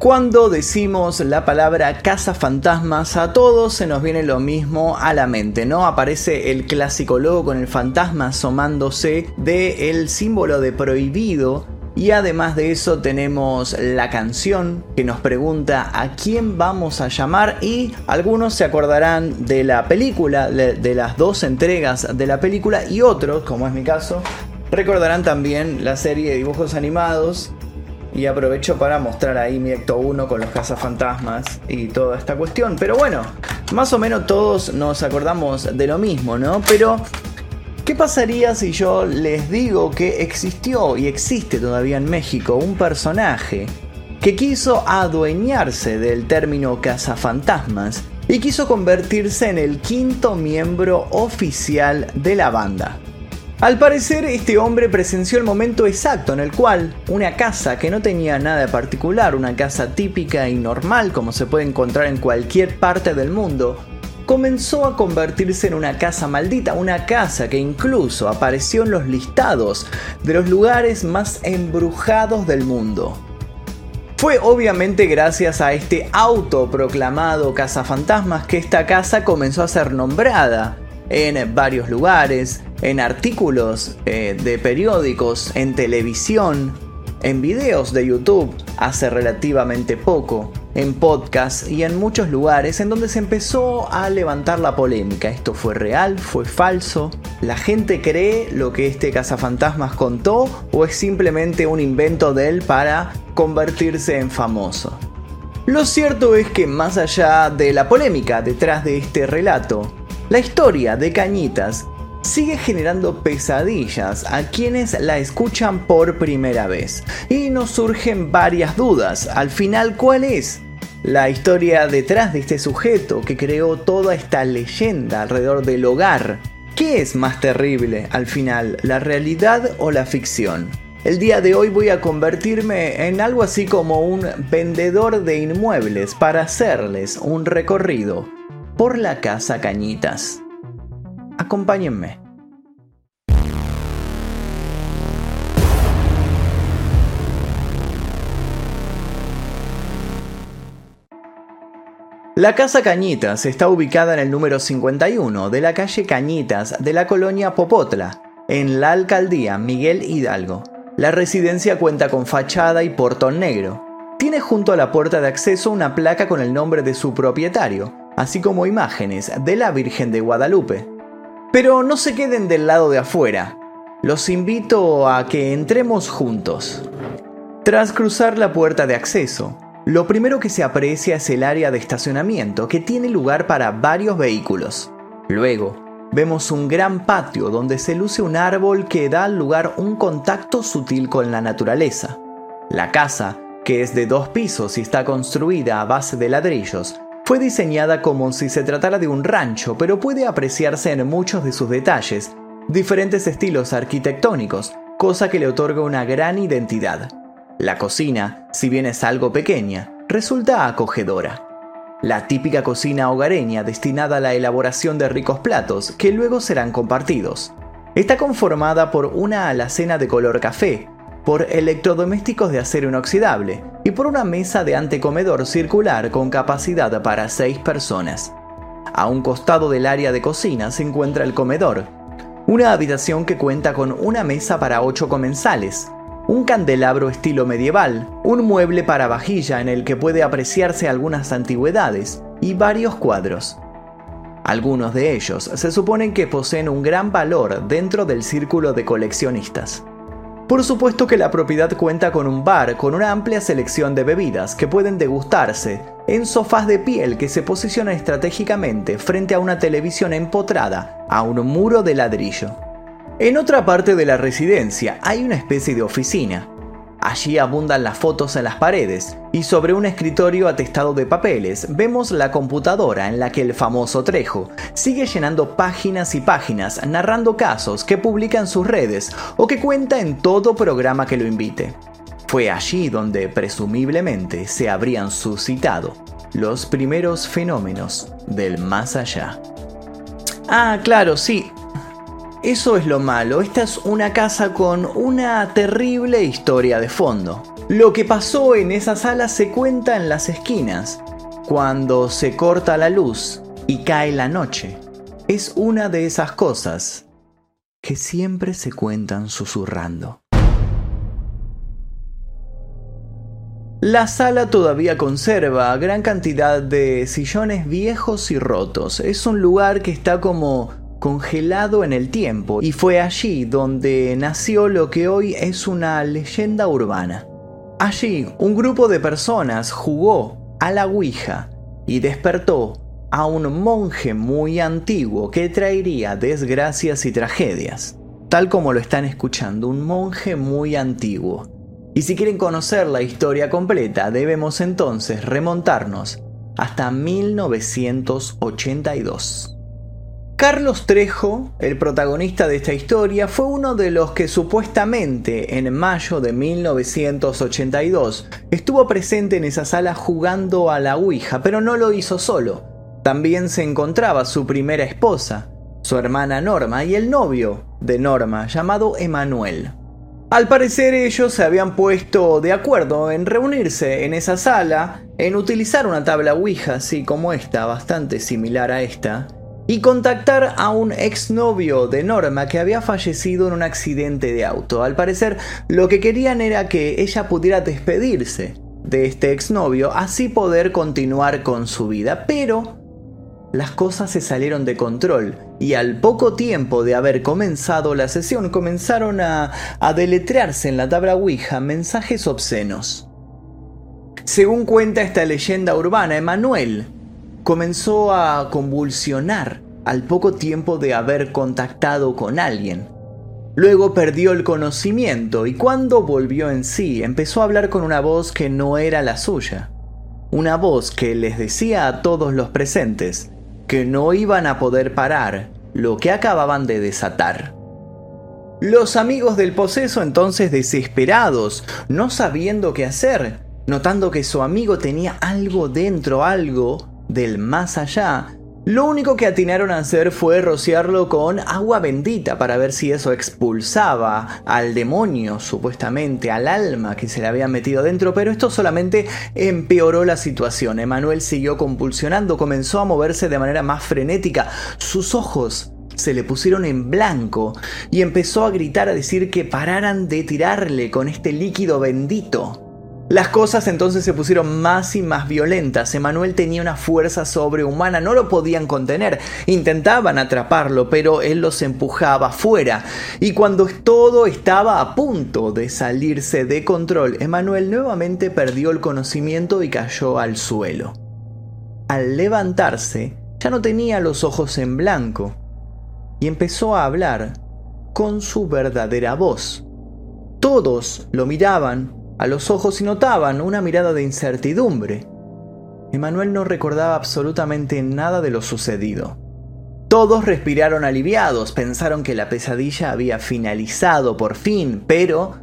Cuando decimos la palabra casa fantasmas, a todos se nos viene lo mismo a la mente, ¿no? Aparece el clásico logo con el fantasma asomándose de el símbolo de prohibido y además de eso tenemos la canción que nos pregunta a quién vamos a llamar y algunos se acordarán de la película, de, las dos entregas de la película y otros, como es mi caso, recordarán también la serie de dibujos animados y aprovecho para mostrar ahí mi Ecto 1 con los cazafantasmas y toda esta cuestión. Pero bueno, más o menos todos nos acordamos de lo mismo, ¿no? Pero, ¿qué pasaría si yo les digo que existió y existe todavía en México un personaje que quiso adueñarse del término cazafantasmas y quiso convertirse en el quinto miembro oficial de la banda? Al parecer, este hombre presenció el momento exacto en el cual una casa que no tenía nada particular, una casa típica y normal como se puede encontrar en cualquier parte del mundo, comenzó a convertirse en una casa maldita, una casa que incluso apareció en los listados de los lugares más embrujados del mundo. Fue obviamente gracias a este autoproclamado cazafantasmas que esta casa comenzó a ser nombrada en varios lugares, en artículos eh, de periódicos, en televisión, en videos de YouTube hace relativamente poco, en podcasts y en muchos lugares en donde se empezó a levantar la polémica. ¿Esto fue real? ¿Fue falso? ¿La gente cree lo que este cazafantasmas contó o es simplemente un invento de él para convertirse en famoso? Lo cierto es que más allá de la polémica detrás de este relato, la historia de Cañitas sigue generando pesadillas a quienes la escuchan por primera vez. Y nos surgen varias dudas. Al final, ¿cuál es? La historia detrás de este sujeto que creó toda esta leyenda alrededor del hogar. ¿Qué es más terrible al final, la realidad o la ficción? El día de hoy voy a convertirme en algo así como un vendedor de inmuebles para hacerles un recorrido por la casa Cañitas. Acompáñenme. La Casa Cañitas está ubicada en el número 51 de la calle Cañitas de la colonia Popotla, en la alcaldía Miguel Hidalgo. La residencia cuenta con fachada y portón negro. Tiene junto a la puerta de acceso una placa con el nombre de su propietario, así como imágenes de la Virgen de Guadalupe. Pero no se queden del lado de afuera. Los invito a que entremos juntos. Tras cruzar la puerta de acceso, lo primero que se aprecia es el área de estacionamiento que tiene lugar para varios vehículos. Luego, vemos un gran patio donde se luce un árbol que da al lugar un contacto sutil con la naturaleza. La casa, que es de dos pisos y está construida a base de ladrillos, fue diseñada como si se tratara de un rancho, pero puede apreciarse en muchos de sus detalles diferentes estilos arquitectónicos, cosa que le otorga una gran identidad. La cocina, si bien es algo pequeña, resulta acogedora. La típica cocina hogareña destinada a la elaboración de ricos platos que luego serán compartidos. Está conformada por una alacena de color café, por electrodomésticos de acero inoxidable y por una mesa de antecomedor circular con capacidad para 6 personas. A un costado del área de cocina se encuentra el comedor, una habitación que cuenta con una mesa para 8 comensales, un candelabro estilo medieval, un mueble para vajilla en el que puede apreciarse algunas antigüedades y varios cuadros. Algunos de ellos se suponen que poseen un gran valor dentro del círculo de coleccionistas. Por supuesto que la propiedad cuenta con un bar con una amplia selección de bebidas que pueden degustarse en sofás de piel que se posicionan estratégicamente frente a una televisión empotrada a un muro de ladrillo. En otra parte de la residencia hay una especie de oficina, Allí abundan las fotos en las paredes y sobre un escritorio atestado de papeles vemos la computadora en la que el famoso Trejo sigue llenando páginas y páginas narrando casos que publica en sus redes o que cuenta en todo programa que lo invite. Fue allí donde presumiblemente se habrían suscitado los primeros fenómenos del más allá. Ah, claro, sí, eso es lo malo, esta es una casa con una terrible historia de fondo. Lo que pasó en esa sala se cuenta en las esquinas, cuando se corta la luz y cae la noche. Es una de esas cosas que siempre se cuentan susurrando. La sala todavía conserva gran cantidad de sillones viejos y rotos. Es un lugar que está como congelado en el tiempo y fue allí donde nació lo que hoy es una leyenda urbana. Allí un grupo de personas jugó a la Ouija y despertó a un monje muy antiguo que traería desgracias y tragedias. Tal como lo están escuchando, un monje muy antiguo y si quieren conocer la historia completa, debemos entonces remontarnos hasta 1982. Carlos Trejo, el protagonista de esta historia, fue uno de los que supuestamente en mayo de 1982 estuvo presente en esa sala jugando a la Ouija, pero no lo hizo solo. También se encontraba su primera esposa, su hermana Norma y el novio de Norma, llamado Emanuel. Al parecer ellos se habían puesto de acuerdo en reunirse en esa sala, en utilizar una tabla Ouija así como esta, bastante similar a esta, y contactar a un exnovio de Norma que había fallecido en un accidente de auto. Al parecer lo que querían era que ella pudiera despedirse de este exnovio, así poder continuar con su vida, pero las cosas se salieron de control y al poco tiempo de haber comenzado la sesión comenzaron a, deletrearse en la tabla Ouija mensajes obscenos. Según cuenta esta leyenda urbana, Emanuel comenzó a convulsionar al poco tiempo de haber contactado con alguien. Luego perdió el conocimiento y cuando volvió en sí empezó a hablar con una voz que no era la suya. Una voz que les decía a todos los presentes que no iban a poder parar lo que acababan de desatar. Los amigos del poseso entonces desesperados, no sabiendo qué hacer, notando que su amigo tenía algo dentro, algo del más allá, lo único que atinaron a hacer fue rociarlo con agua bendita para ver si eso expulsaba al demonio, supuestamente, al alma que se le había metido dentro, pero esto solamente empeoró la situación. Emanuel siguió compulsionando, comenzó a moverse de manera más frenética, sus ojos se le pusieron en blanco y empezó a gritar a decir que pararan de tirarle con este líquido bendito. Las cosas entonces se pusieron más y más violentas. Emanuel tenía una fuerza sobrehumana, no lo podían contener. Intentaban atraparlo, pero él los empujaba fuera. Y cuando todo estaba a punto de salirse de control, Emanuel nuevamente perdió el conocimiento y cayó al suelo. Al levantarse, ya no tenía los ojos en blanco y empezó a hablar con su verdadera voz. Todos lo miraban a los ojos y notaban una mirada de incertidumbre. Emanuel no recordaba absolutamente nada de lo sucedido. Todos respiraron aliviados, pensaron que la pesadilla había finalizado por fin, pero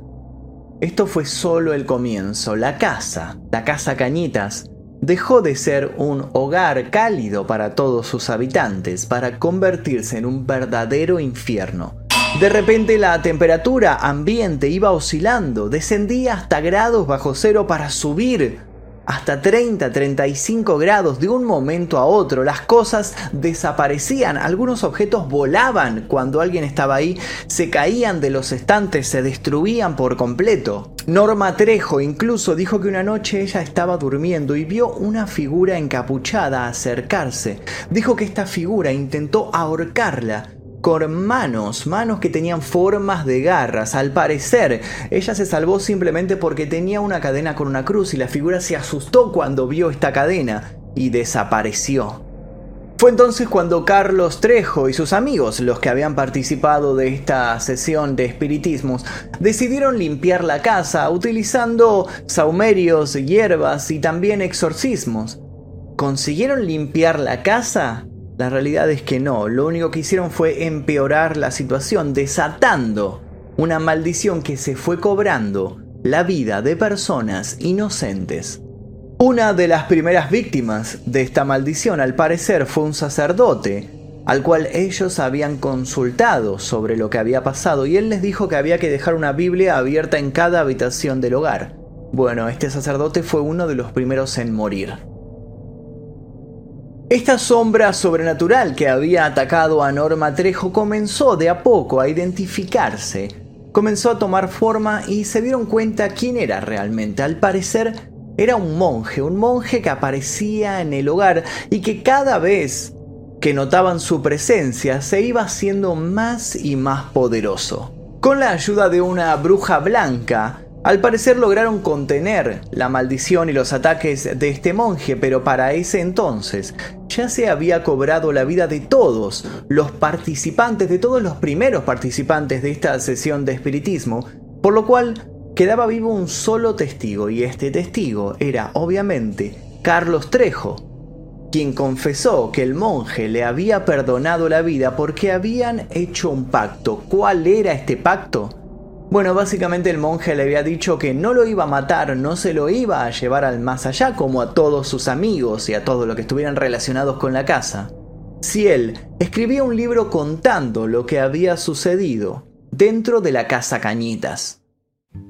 esto fue solo el comienzo. La casa, la casa Cañitas, dejó de ser un hogar cálido para todos sus habitantes para convertirse en un verdadero infierno. De repente la temperatura ambiente iba oscilando, descendía hasta grados bajo cero para subir hasta 30, 35 grados de un momento a otro. Las cosas desaparecían, algunos objetos volaban cuando alguien estaba ahí, se caían de los estantes, se destruían por completo. Norma Trejo incluso dijo que una noche ella estaba durmiendo y vio una figura encapuchada acercarse. Dijo que esta figura intentó ahorcarla, con manos, manos que tenían formas de garras. Al parecer, ella se salvó simplemente porque tenía una cadena con una cruz y la figura se asustó cuando vio esta cadena y desapareció. Fue entonces cuando Carlos Trejo y sus amigos, los que habían participado de esta sesión de espiritismos, decidieron limpiar la casa utilizando saumerios, hierbas y también exorcismos. ¿Consiguieron limpiar la casa? La realidad es que no, lo único que hicieron fue empeorar la situación, desatando una maldición que se fue cobrando la vida de personas inocentes. Una de las primeras víctimas de esta maldición al parecer fue un sacerdote, al cual ellos habían consultado sobre lo que había pasado y él les dijo que había que dejar una Biblia abierta en cada habitación del hogar. Bueno, este sacerdote fue uno de los primeros en morir. Esta sombra sobrenatural que había atacado a Norma Trejo comenzó de a poco a identificarse, comenzó a tomar forma y se dieron cuenta quién era realmente. Al parecer era un monje, un monje que aparecía en el hogar y que cada vez que notaban su presencia se iba haciendo más y más poderoso. Con la ayuda de una bruja blanca, al parecer lograron contener la maldición y los ataques de este monje, pero para ese entonces ya se había cobrado la vida de todos los participantes, de todos los primeros participantes de esta sesión de espiritismo, por lo cual quedaba vivo un solo testigo y este testigo era obviamente Carlos Trejo, quien confesó que el monje le había perdonado la vida porque habían hecho un pacto. ¿Cuál era este pacto? Bueno, básicamente el monje le había dicho que no lo iba a matar, no se lo iba a llevar al más allá como a todos sus amigos y a todos los que estuvieran relacionados con la casa. Si él escribía un libro contando lo que había sucedido dentro de la casa Cañitas.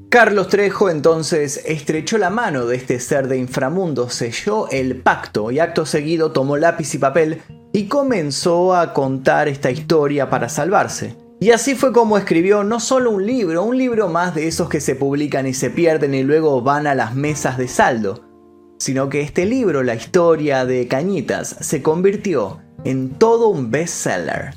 Carlos Trejo entonces estrechó la mano de este ser de inframundo, selló el pacto y acto seguido tomó lápiz y papel y comenzó a contar esta historia para salvarse. Y así fue como escribió no solo un libro, un libro más de esos que se publican y se pierden y luego van a las mesas de saldo, sino que este libro, la historia de Cañitas, se convirtió en todo un bestseller.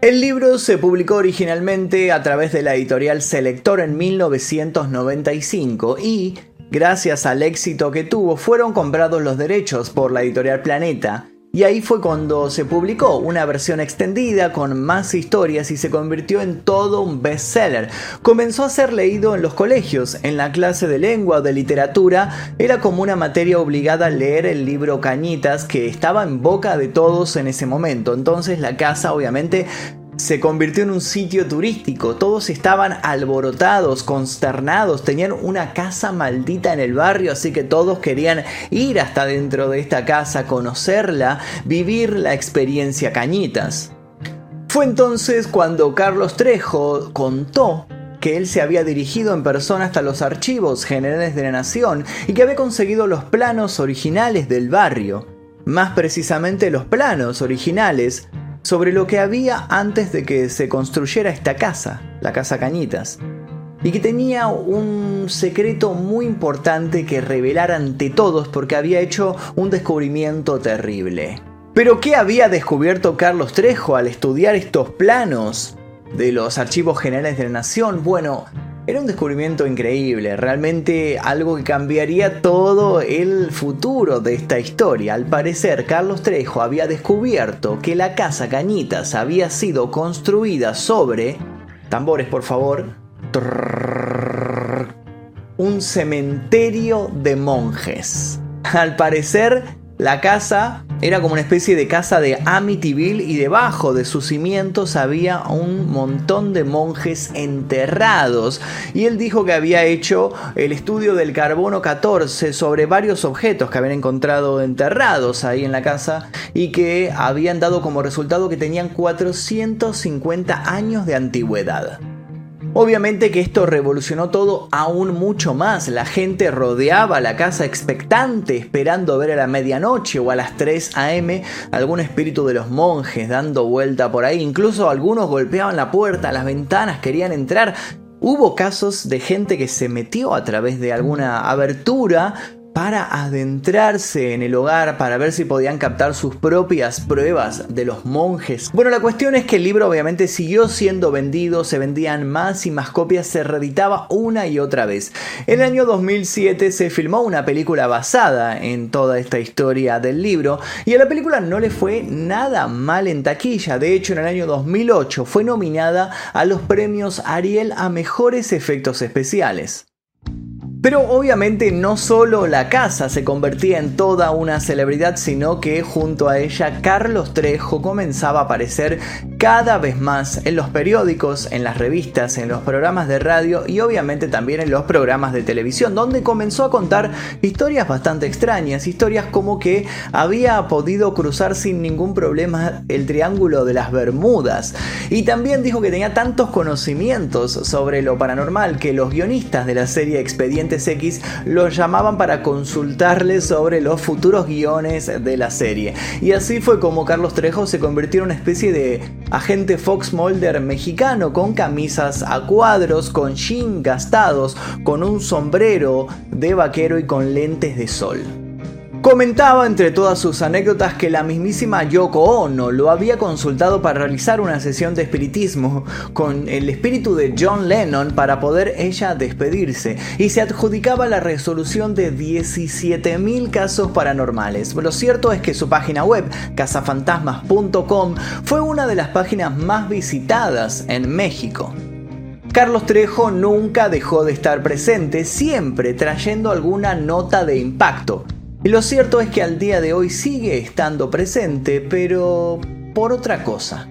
El libro se publicó originalmente a través de la editorial Selector en 1995 y, gracias al éxito que tuvo, fueron comprados los derechos por la editorial Planeta y ahí fue cuando se publicó una versión extendida con más historias y se convirtió en todo un bestseller. Comenzó a ser leído en los colegios, en la clase de lengua o de literatura, era como una materia obligada leer el libro Cañitas que estaba en boca de todos en ese momento. Entonces la casa obviamente se convirtió en un sitio turístico. Todos estaban alborotados, consternados, tenían una casa maldita en el barrio, así que todos querían ir hasta dentro de esta casa, conocerla, vivir la experiencia Cañitas. Fue entonces cuando Carlos Trejo contó que él se había dirigido en persona hasta los archivos generales de la nación y que había conseguido los planos originales del barrio. Más precisamente los planos originales sobre lo que había antes de que se construyera esta casa, la Casa Cañitas, y que tenía un secreto muy importante que revelar ante todos porque había hecho un descubrimiento terrible. Pero ¿qué había descubierto Carlos Trejo al estudiar estos planos de los archivos generales de la Nación? Bueno, era un descubrimiento increíble, realmente algo que cambiaría todo el futuro de esta historia. Al parecer, Carlos Trejo había descubierto que la casa Cañitas había sido construida sobre... Tambores, por favor. un cementerio de monjes. Al parecer, la casa era como una especie de casa de Amityville y debajo de sus cimientos había un montón de monjes enterrados. Y él dijo que había hecho el estudio del carbono 14 sobre varios objetos que habían encontrado enterrados ahí en la casa y que habían dado como resultado que tenían 450 años de antigüedad. Obviamente que esto revolucionó todo aún mucho más. La gente rodeaba la casa expectante, esperando ver a la medianoche o a las 3 a.m. algún espíritu de los monjes dando vuelta por ahí. Incluso algunos golpeaban la puerta, las ventanas, querían entrar. Hubo casos de gente que se metió a través de alguna abertura para adentrarse en el hogar para ver si podían captar sus propias pruebas de los monjes. Bueno, la cuestión es que el libro obviamente siguió siendo vendido, se vendían más y más copias, se reeditaba una y otra vez. En el año 2007 se filmó una película basada en toda esta historia del libro y a la película no le fue nada mal en taquilla, de hecho en el año 2008 fue nominada a los premios Ariel a mejores efectos especiales. Pero obviamente no solo la casa se convertía en toda una celebridad, sino que junto a ella Carlos Trejo comenzaba a aparecer cada vez más en los periódicos, en las revistas, en los programas de radio y obviamente también en los programas de televisión, donde comenzó a contar historias bastante extrañas, historias como que había podido cruzar sin ningún problema el triángulo de las Bermudas. Y también dijo que tenía tantos conocimientos sobre lo paranormal que los guionistas de la serie Expedientes X lo llamaban para consultarle sobre los futuros guiones de la serie. Y así fue como Carlos Trejo se convirtió en una especie de agente Fox Mulder mexicano con camisas a cuadros, con jeans gastados, con un sombrero de vaquero y con lentes de sol. Comentaba entre todas sus anécdotas que la mismísima Yoko Ono lo había consultado para realizar una sesión de espiritismo con el espíritu de John Lennon para poder ella despedirse y se adjudicaba la resolución de 17.000 casos paranormales. Lo cierto es que su página web, cazafantasmas.com, fue una de las páginas más visitadas en México. Carlos Trejo nunca dejó de estar presente, siempre trayendo alguna nota de impacto. Y lo cierto es que al día de hoy sigue estando presente, pero por otra cosa.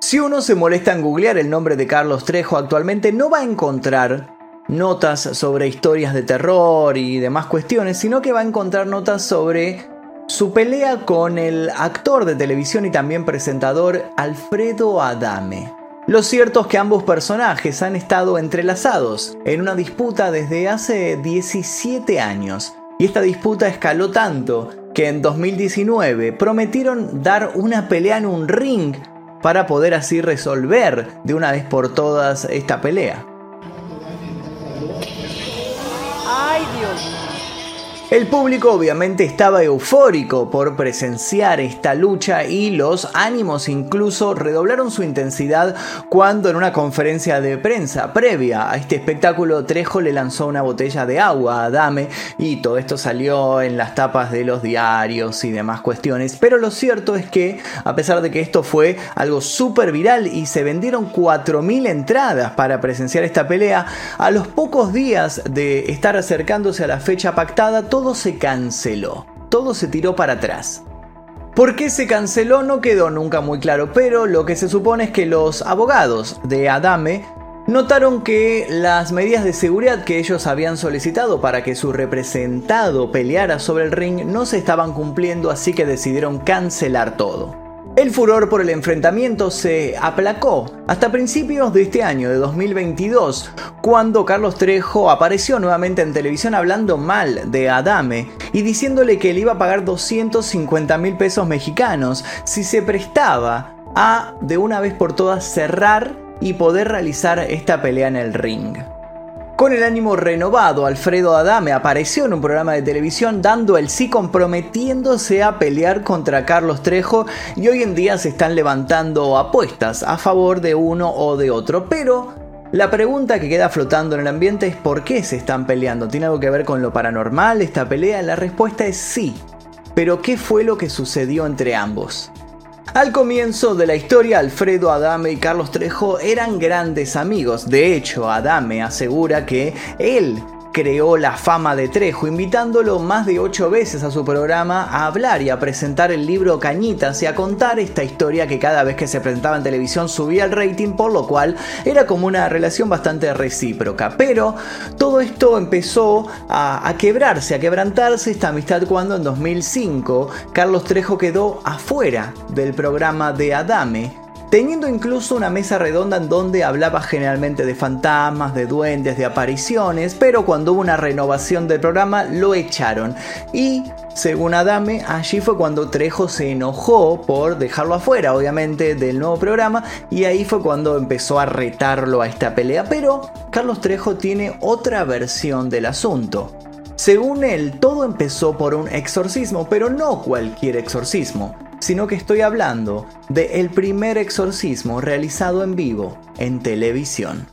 Si uno se molesta en googlear el nombre de Carlos Trejo actualmente no va a encontrar notas sobre historias de terror y demás cuestiones, sino que va a encontrar notas sobre su pelea con el actor de televisión y también presentador Alfredo Adame. Lo cierto es que ambos personajes han estado entrelazados en una disputa desde hace 17 años y esta disputa escaló tanto que en 2019 prometieron dar una pelea en un ring para poder así resolver de una vez por todas esta pelea. ¡Ay, Dios! El público obviamente estaba eufórico por presenciar esta lucha y los ánimos incluso redoblaron su intensidad cuando en una conferencia de prensa previa a este espectáculo Trejo le lanzó una botella de agua a Dame y todo esto salió en las tapas de los diarios y demás cuestiones. Pero lo cierto es que a pesar de que esto fue algo súper viral y se vendieron 4.000 entradas para presenciar esta pelea, a los pocos días de estar acercándose a la fecha pactada, todo se canceló, todo se tiró para atrás. ¿Por qué se canceló? No quedó nunca muy claro, pero lo que se supone es que los abogados de Adame notaron que las medidas de seguridad que ellos habían solicitado para que su representado peleara sobre el ring no se estaban cumpliendo, así que decidieron cancelar todo. El furor por el enfrentamiento se aplacó hasta principios de este año, de 2022, cuando Carlos Trejo apareció nuevamente en televisión hablando mal de Adame y diciéndole que le iba a pagar 250 mil pesos mexicanos si se prestaba a de una vez por todas cerrar y poder realizar esta pelea en el ring. Con el ánimo renovado, Alfredo Adame apareció en un programa de televisión dando el sí comprometiéndose a pelear contra Carlos Trejo y hoy en día se están levantando apuestas a favor de uno o de otro, pero la pregunta que queda flotando en el ambiente es ¿por qué se están peleando? ¿Tiene algo que ver con lo paranormal esta pelea? La respuesta es sí. Pero ¿qué fue lo que sucedió entre ambos? Al comienzo de la historia, Alfredo Adame y Carlos Trejo eran grandes amigos. De hecho, Adame asegura que él creó la fama de Trejo, invitándolo más de ocho veces a su programa a hablar y a presentar el libro Cañitas y a contar esta historia que cada vez que se presentaba en televisión subía el rating, por lo cual era como una relación bastante recíproca. Pero todo esto empezó a, a quebrarse, a quebrantarse esta amistad cuando en 2005 Carlos Trejo quedó afuera del programa de Adame teniendo incluso una mesa redonda en donde hablaba generalmente de fantasmas, de duendes, de apariciones, pero cuando hubo una renovación del programa lo echaron. Y, según Adame, allí fue cuando Trejo se enojó por dejarlo afuera, obviamente, del nuevo programa, y ahí fue cuando empezó a retarlo a esta pelea. Pero Carlos Trejo tiene otra versión del asunto. Según él, todo empezó por un exorcismo, pero no cualquier exorcismo sino que estoy hablando de el primer exorcismo realizado en vivo en televisión.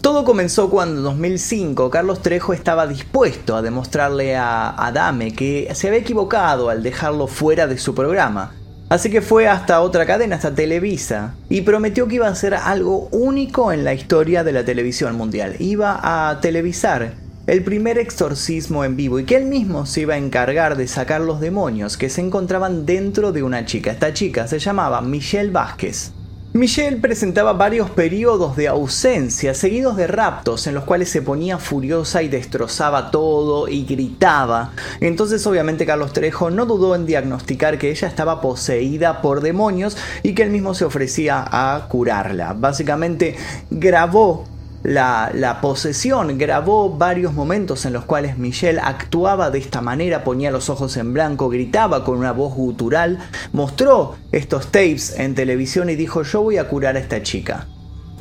Todo comenzó cuando en 2005 Carlos Trejo estaba dispuesto a demostrarle a Adame que se había equivocado al dejarlo fuera de su programa. Así que fue hasta otra cadena, hasta Televisa, y prometió que iba a hacer algo único en la historia de la televisión mundial. Iba a televisar el primer exorcismo en vivo y que él mismo se iba a encargar de sacar los demonios que se encontraban dentro de una chica. Esta chica se llamaba Michelle Vázquez. Michelle presentaba varios periodos de ausencia seguidos de raptos en los cuales se ponía furiosa y destrozaba todo y gritaba. Entonces obviamente Carlos Trejo no dudó en diagnosticar que ella estaba poseída por demonios y que él mismo se ofrecía a curarla. Básicamente grabó la, posesión grabó varios momentos en los cuales Michelle actuaba de esta manera, ponía los ojos en blanco, gritaba con una voz gutural, mostró estos tapes en televisión y dijo yo voy a curar a esta chica.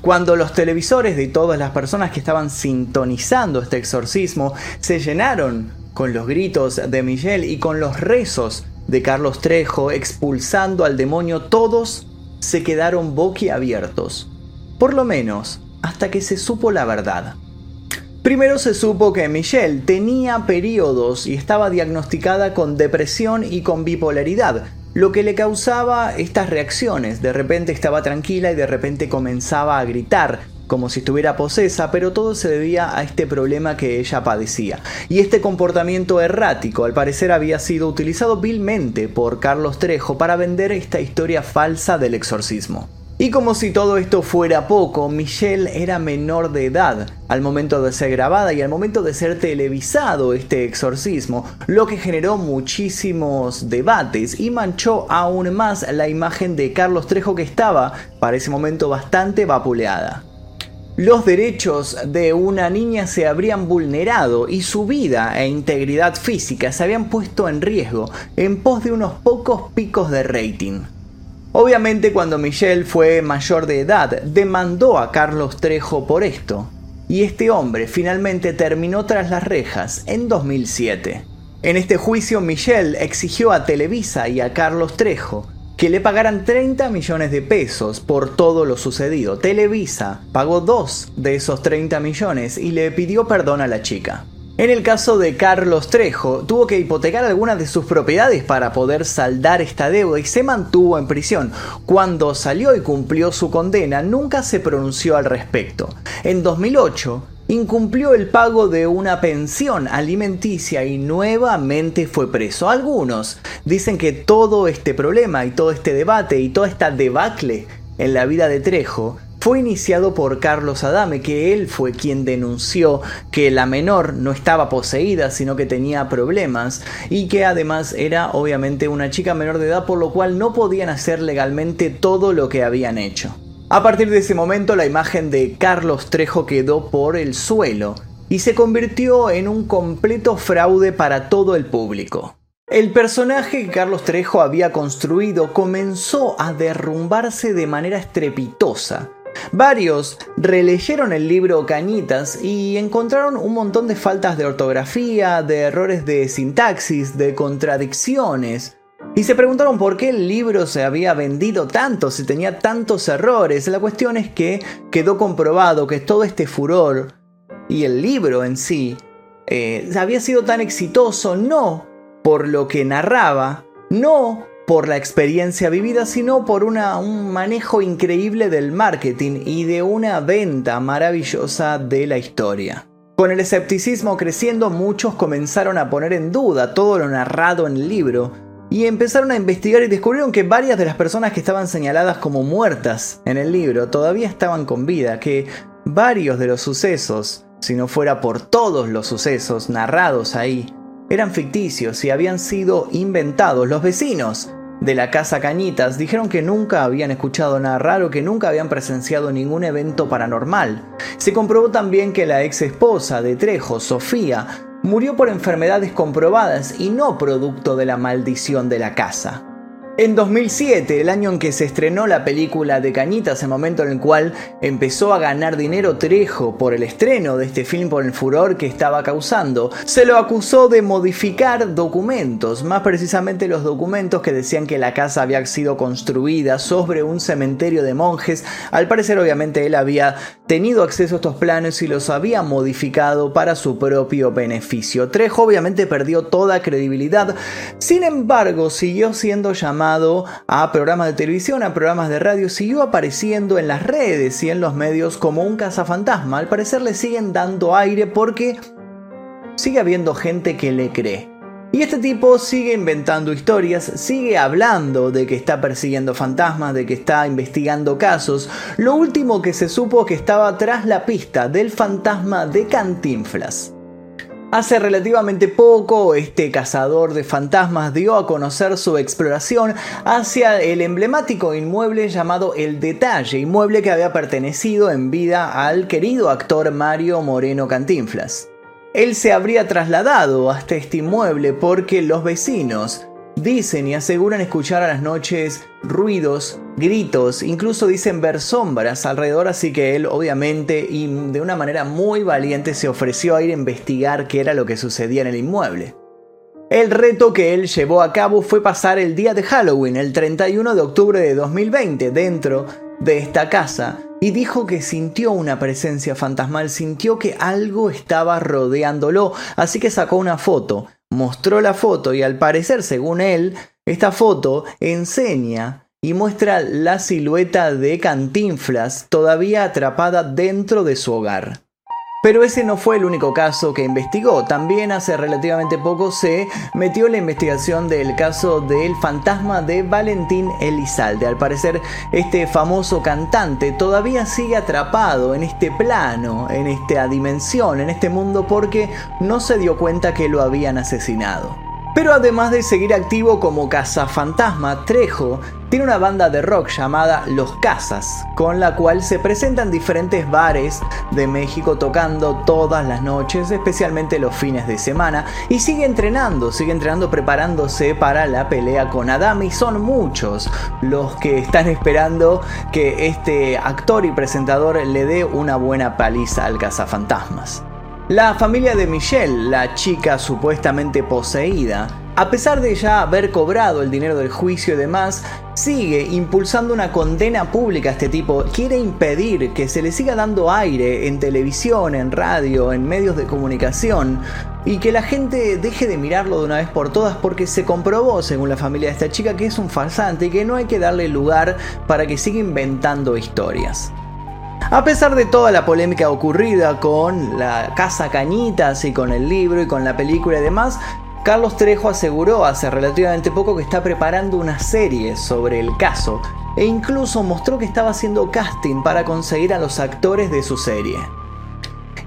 Cuando los televisores de todas las personas que estaban sintonizando este exorcismo se llenaron con los gritos de Michelle y con los rezos de Carlos Trejo expulsando al demonio, todos se quedaron boquiabiertos. Por lo menos hasta que se supo la verdad. Primero se supo que Michelle tenía periodos y estaba diagnosticada con depresión y con bipolaridad, lo que le causaba estas reacciones. De repente estaba tranquila y de repente comenzaba a gritar, como si estuviera posesa, pero todo se debía a este problema que ella padecía. Y este comportamiento errático al parecer había sido utilizado vilmente por Carlos Trejo para vender esta historia falsa del exorcismo. Y como si todo esto fuera poco, Michelle era menor de edad al momento de ser grabada y al momento de ser televisado este exorcismo, lo que generó muchísimos debates y manchó aún más la imagen de Carlos Trejo que estaba para ese momento bastante vapuleada. Los derechos de una niña se habrían vulnerado y su vida e integridad física se habían puesto en riesgo en pos de unos pocos picos de rating. Obviamente cuando Michelle fue mayor de edad, demandó a Carlos Trejo por esto, y este hombre finalmente terminó tras las rejas en 2007. En este juicio Michelle exigió a Televisa y a Carlos Trejo que le pagaran 30 millones de pesos por todo lo sucedido. Televisa pagó dos de esos 30 millones y le pidió perdón a la chica. En el caso de Carlos Trejo, tuvo que hipotecar algunas de sus propiedades para poder saldar esta deuda y se mantuvo en prisión. Cuando salió y cumplió su condena, nunca se pronunció al respecto. En 2008, incumplió el pago de una pensión alimenticia y nuevamente fue preso. Algunos dicen que todo este problema y todo este debate y toda esta debacle en la vida de Trejo fue iniciado por Carlos Adame, que él fue quien denunció que la menor no estaba poseída, sino que tenía problemas y que además era obviamente una chica menor de edad, por lo cual no podían hacer legalmente todo lo que habían hecho. A partir de ese momento la imagen de Carlos Trejo quedó por el suelo y se convirtió en un completo fraude para todo el público. El personaje que Carlos Trejo había construido comenzó a derrumbarse de manera estrepitosa Varios releyeron el libro Cañitas y encontraron un montón de faltas de ortografía, de errores de sintaxis, de contradicciones. Y se preguntaron por qué el libro se había vendido tanto, si tenía tantos errores. La cuestión es que quedó comprobado que todo este furor y el libro en sí eh, había sido tan exitoso no por lo que narraba, no por la experiencia vivida, sino por una, un manejo increíble del marketing y de una venta maravillosa de la historia. Con el escepticismo creciendo, muchos comenzaron a poner en duda todo lo narrado en el libro y empezaron a investigar y descubrieron que varias de las personas que estaban señaladas como muertas en el libro todavía estaban con vida, que varios de los sucesos, si no fuera por todos los sucesos narrados ahí, eran ficticios y habían sido inventados. Los vecinos de la Casa Cañitas dijeron que nunca habían escuchado nada raro, que nunca habían presenciado ningún evento paranormal. Se comprobó también que la ex esposa de Trejo, Sofía, murió por enfermedades comprobadas y no producto de la maldición de la casa. En 2007, el año en que se estrenó la película de Cañitas, el momento en el cual empezó a ganar dinero Trejo por el estreno de este film, por el furor que estaba causando, se lo acusó de modificar documentos, más precisamente los documentos que decían que la casa había sido construida sobre un cementerio de monjes. Al parecer, obviamente, él había tenido acceso a estos planos y los había modificado para su propio beneficio. Trejo obviamente perdió toda credibilidad, sin embargo, siguió siendo llamado a programas de televisión, a programas de radio, siguió apareciendo en las redes y en los medios como un cazafantasma. Al parecer le siguen dando aire porque sigue habiendo gente que le cree. Y este tipo sigue inventando historias, sigue hablando de que está persiguiendo fantasmas, de que está investigando casos. Lo último que se supo que estaba tras la pista del fantasma de Cantinflas. Hace relativamente poco, este cazador de fantasmas dio a conocer su exploración hacia el emblemático inmueble llamado El Detalle, inmueble que había pertenecido en vida al querido actor Mario Moreno Cantinflas. Él se habría trasladado hasta este inmueble porque los vecinos dicen y aseguran escuchar a las noches ruidos, gritos, incluso dicen ver sombras alrededor, así que él obviamente y de una manera muy valiente se ofreció a ir a investigar qué era lo que sucedía en el inmueble. El reto que él llevó a cabo fue pasar el día de Halloween, el 31 de octubre de 2020, dentro de esta casa y dijo que sintió una presencia fantasmal, sintió que algo estaba rodeándolo, así que sacó una foto, mostró la foto y al parecer, según él, esta foto enseña y muestra la silueta de Cantinflas todavía atrapada dentro de su hogar. Pero ese no fue el único caso que investigó. También hace relativamente poco se metió la investigación del caso del fantasma de Valentín Elizalde. Al parecer, este famoso cantante todavía sigue atrapado en este plano, en esta dimensión, en este mundo, porque no se dio cuenta que lo habían asesinado. Pero además de seguir activo como cazafantasma, Trejo tiene una banda de rock llamada Los Casas, con la cual se presentan diferentes bares de México tocando todas las noches, especialmente los fines de semana, y sigue entrenando, sigue entrenando preparándose para la pelea con Adam y son muchos los que están esperando que este actor y presentador le dé una buena paliza al cazafantasmas. La familia de Michelle, la chica supuestamente poseída, a pesar de ya haber cobrado el dinero del juicio y demás, sigue impulsando una condena pública a este tipo. Quiere impedir que se le siga dando aire en televisión, en radio, en medios de comunicación y que la gente deje de mirarlo de una vez por todas porque se comprobó, según la familia de esta chica, que es un farsante y que no hay que darle lugar para que siga inventando historias. A pesar de toda la polémica ocurrida con la Casa Cañitas y con el libro y con la película y demás, Carlos Trejo aseguró hace relativamente poco que está preparando una serie sobre el caso e incluso mostró que estaba haciendo casting para conseguir a los actores de su serie.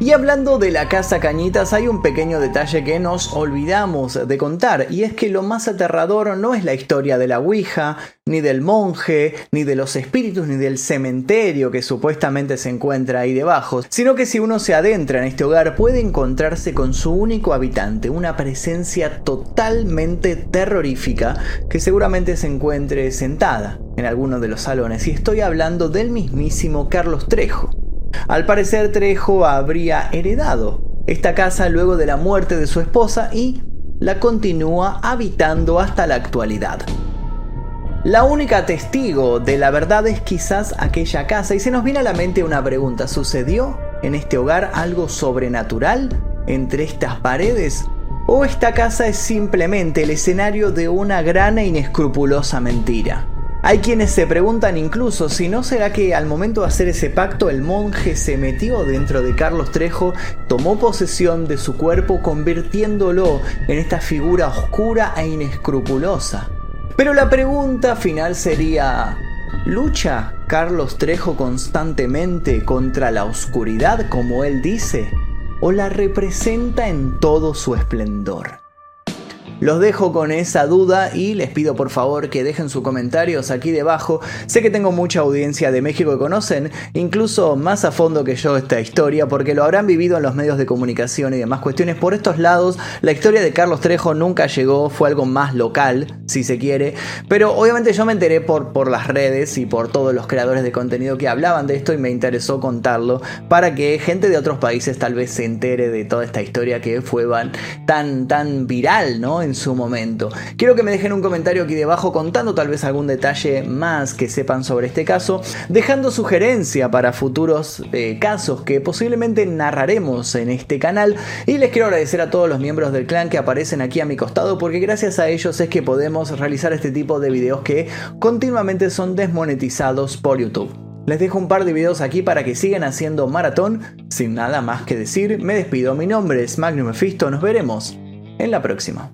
Y hablando de la casa Cañitas, hay un pequeño detalle que nos olvidamos de contar, y es que lo más aterrador no es la historia de la Ouija, ni del monje, ni de los espíritus, ni del cementerio que supuestamente se encuentra ahí debajo, sino que si uno se adentra en este hogar puede encontrarse con su único habitante, una presencia totalmente terrorífica que seguramente se encuentre sentada en alguno de los salones, y estoy hablando del mismísimo Carlos Trejo. Al parecer Trejo habría heredado esta casa luego de la muerte de su esposa y la continúa habitando hasta la actualidad. La única testigo de la verdad es quizás aquella casa y se nos viene a la mente una pregunta, ¿sucedió en este hogar algo sobrenatural entre estas paredes? ¿O esta casa es simplemente el escenario de una gran e inescrupulosa mentira? Hay quienes se preguntan incluso si no será que al momento de hacer ese pacto el monje se metió dentro de Carlos Trejo, tomó posesión de su cuerpo convirtiéndolo en esta figura oscura e inescrupulosa. Pero la pregunta final sería, ¿lucha Carlos Trejo constantemente contra la oscuridad como él dice? ¿O la representa en todo su esplendor? Los dejo con esa duda y les pido por favor que dejen sus comentarios aquí debajo. Sé que tengo mucha audiencia de México que conocen incluso más a fondo que yo esta historia porque lo habrán vivido en los medios de comunicación y demás cuestiones. Por estos lados, la historia de Carlos Trejo nunca llegó, fue algo más local, si se quiere. Pero obviamente yo me enteré por, por las redes y por todos los creadores de contenido que hablaban de esto y me interesó contarlo para que gente de otros países tal vez se entere de toda esta historia que fue tan, tan viral, ¿no? Su momento. Quiero que me dejen un comentario aquí debajo contando tal vez algún detalle más que sepan sobre este caso, dejando sugerencia para futuros eh, casos que posiblemente narraremos en este canal y les quiero agradecer a todos los miembros del clan que aparecen aquí a mi costado porque gracias a ellos es que podemos realizar este tipo de videos que continuamente son desmonetizados por YouTube. Les dejo un par de videos aquí para que sigan haciendo maratón. Sin nada más que decir, me despido. Mi nombre es Magnum Mephisto. Nos veremos en la próxima.